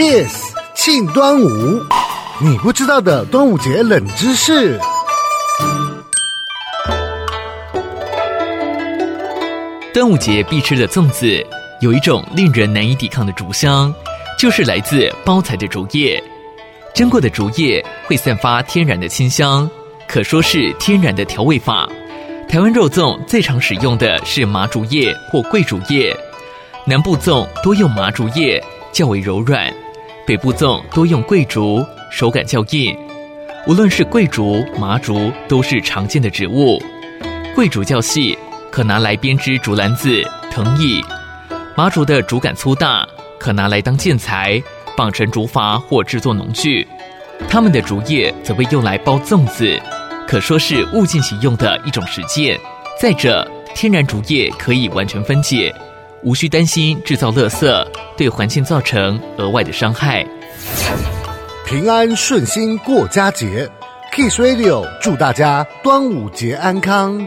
Kiss 庆端午，你不知道的端午节冷知识。端午节必吃的粽子，有一种令人难以抵抗的竹香，就是来自包材的竹叶。蒸过的竹叶会散发天然的清香，可说是天然的调味法。台湾肉粽最常使用的是麻竹叶或桂竹叶，南部粽多用麻竹叶，较为柔软；北部粽多用桂竹，手感较硬。无论是桂竹、麻竹，都是常见的植物。桂竹较细，可拿来编织竹篮子、藤椅；麻竹的竹杆粗大，可拿来当建材，绑成竹筏或制作农具。它们的竹叶则被用来包粽子。可说是物尽其用的一种实践。再者，天然竹叶可以完全分解，无需担心制造垃圾，对环境造成额外的伤害。平安顺心过佳节，Kiss Radio 祝大家端午节安康。